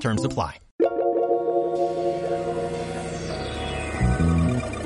Terms apply.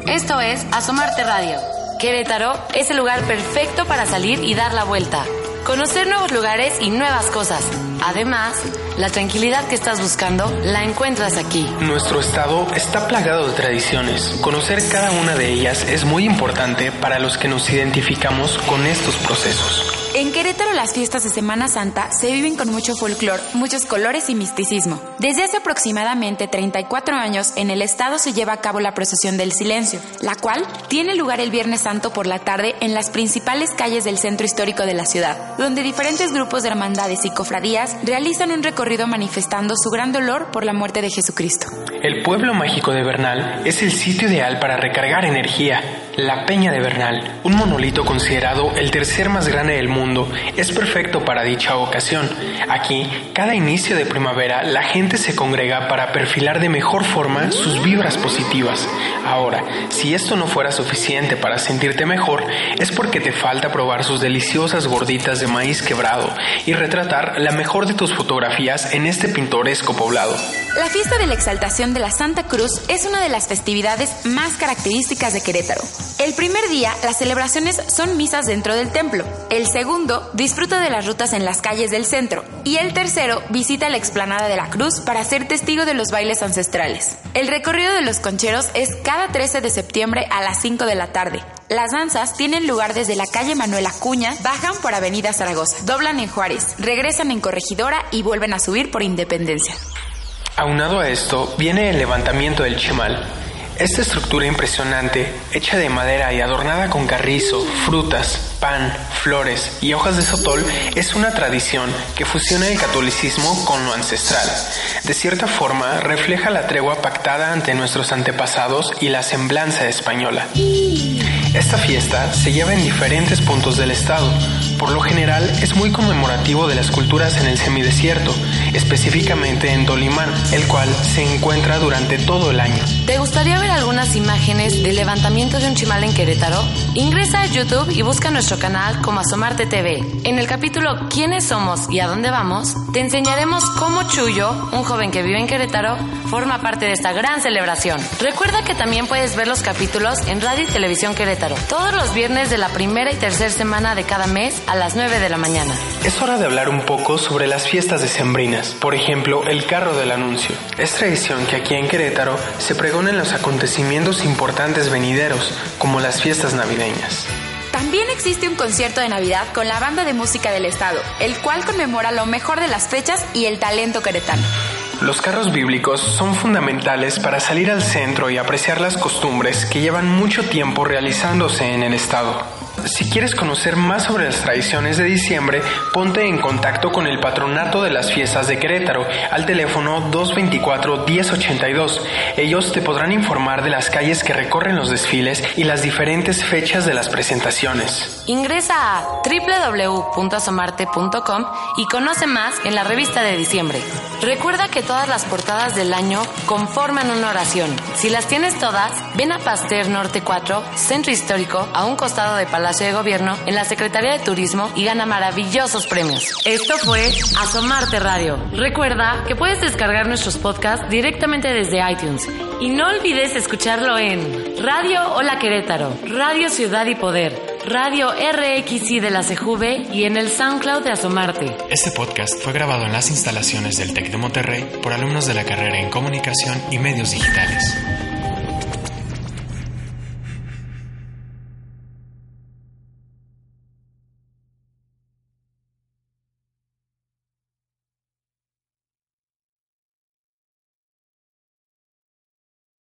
Esto es Asomarte Radio. Querétaro es el lugar perfecto para salir y dar la vuelta. Conocer nuevos lugares y nuevas cosas. Además, la tranquilidad que estás buscando la encuentras aquí. Nuestro estado está plagado de tradiciones. Conocer cada una de ellas es muy importante para los que nos identificamos con estos procesos. En Querétaro las fiestas de Semana Santa se viven con mucho folclor, muchos colores y misticismo. Desde hace aproximadamente 34 años en el estado se lleva a cabo la procesión del silencio, la cual tiene lugar el Viernes Santo por la tarde en las principales calles del centro histórico de la ciudad, donde diferentes grupos de hermandades y cofradías realizan un recorrido manifestando su gran dolor por la muerte de Jesucristo. El pueblo mágico de Bernal es el sitio ideal para recargar energía. La Peña de Bernal, un monolito considerado el tercer más grande del mundo, es perfecto para dicha ocasión. Aquí, cada inicio de primavera, la gente se congrega para perfilar de mejor forma sus vibras positivas. Ahora, si esto no fuera suficiente para sentirte mejor, es porque te falta probar sus deliciosas gorditas de maíz quebrado y retratar la mejor de tus fotografías en este pintoresco poblado. La fiesta de la exaltación de la Santa Cruz es una de las festividades más características de Querétaro. El primer día, las celebraciones son misas dentro del templo. El segundo, disfruta de las rutas en las calles del centro. Y el tercero, visita la explanada de la Cruz para ser testigo de los bailes ancestrales. El recorrido de los concheros es cada 13 de septiembre a las 5 de la tarde. Las danzas tienen lugar desde la calle Manuel Acuña, bajan por Avenida Zaragoza, doblan en Juárez, regresan en Corregidora y vuelven a subir por Independencia. Aunado a esto, viene el levantamiento del chimal, esta estructura impresionante, hecha de madera y adornada con carrizo, frutas, pan, flores y hojas de sotol, es una tradición que fusiona el catolicismo con lo ancestral. De cierta forma, refleja la tregua pactada ante nuestros antepasados y la semblanza española. Esta fiesta se lleva en diferentes puntos del estado. Por lo general es muy conmemorativo de las culturas en el semidesierto, específicamente en Tolimán, el cual se encuentra durante todo el año. ¿Te gustaría ver algunas imágenes del levantamiento de un chimal en Querétaro? Ingresa a YouTube y busca nuestro canal como Asomarte TV. En el capítulo ¿Quiénes somos y a dónde vamos? Te enseñaremos cómo Chuyo, un joven que vive en Querétaro, forma parte de esta gran celebración. Recuerda que también puedes ver los capítulos en Radio y Televisión Querétaro, todos los viernes de la primera y tercera semana de cada mes a las 9 de la mañana. Es hora de hablar un poco sobre las fiestas decembrinas, por ejemplo, el carro del anuncio. Es tradición que aquí en Querétaro se pregonen los acontecimientos importantes venideros, como las fiestas navideñas. También existe un concierto de Navidad con la banda de música del estado, el cual conmemora lo mejor de las fechas y el talento queretano. Los carros bíblicos son fundamentales para salir al centro y apreciar las costumbres que llevan mucho tiempo realizándose en el estado. Si quieres conocer más sobre las tradiciones de diciembre, ponte en contacto con el Patronato de las Fiestas de Querétaro al teléfono 224-1082. Ellos te podrán informar de las calles que recorren los desfiles y las diferentes fechas de las presentaciones. Ingresa a www.asomarte.com y conoce más en la revista de diciembre. Recuerda que todas las portadas del año conforman una oración. Si las tienes todas, ven a Pasteur Norte 4, Centro Histórico, a un costado de Palacio de Gobierno en la Secretaría de Turismo y gana maravillosos premios. Esto fue Asomarte Radio. Recuerda que puedes descargar nuestros podcasts directamente desde iTunes y no olvides escucharlo en Radio Hola Querétaro, Radio Ciudad y Poder. Radio RXI de la CJV y en el SoundCloud de Asomarte. Este podcast fue grabado en las instalaciones del TEC de Monterrey por alumnos de la carrera en Comunicación y Medios Digitales.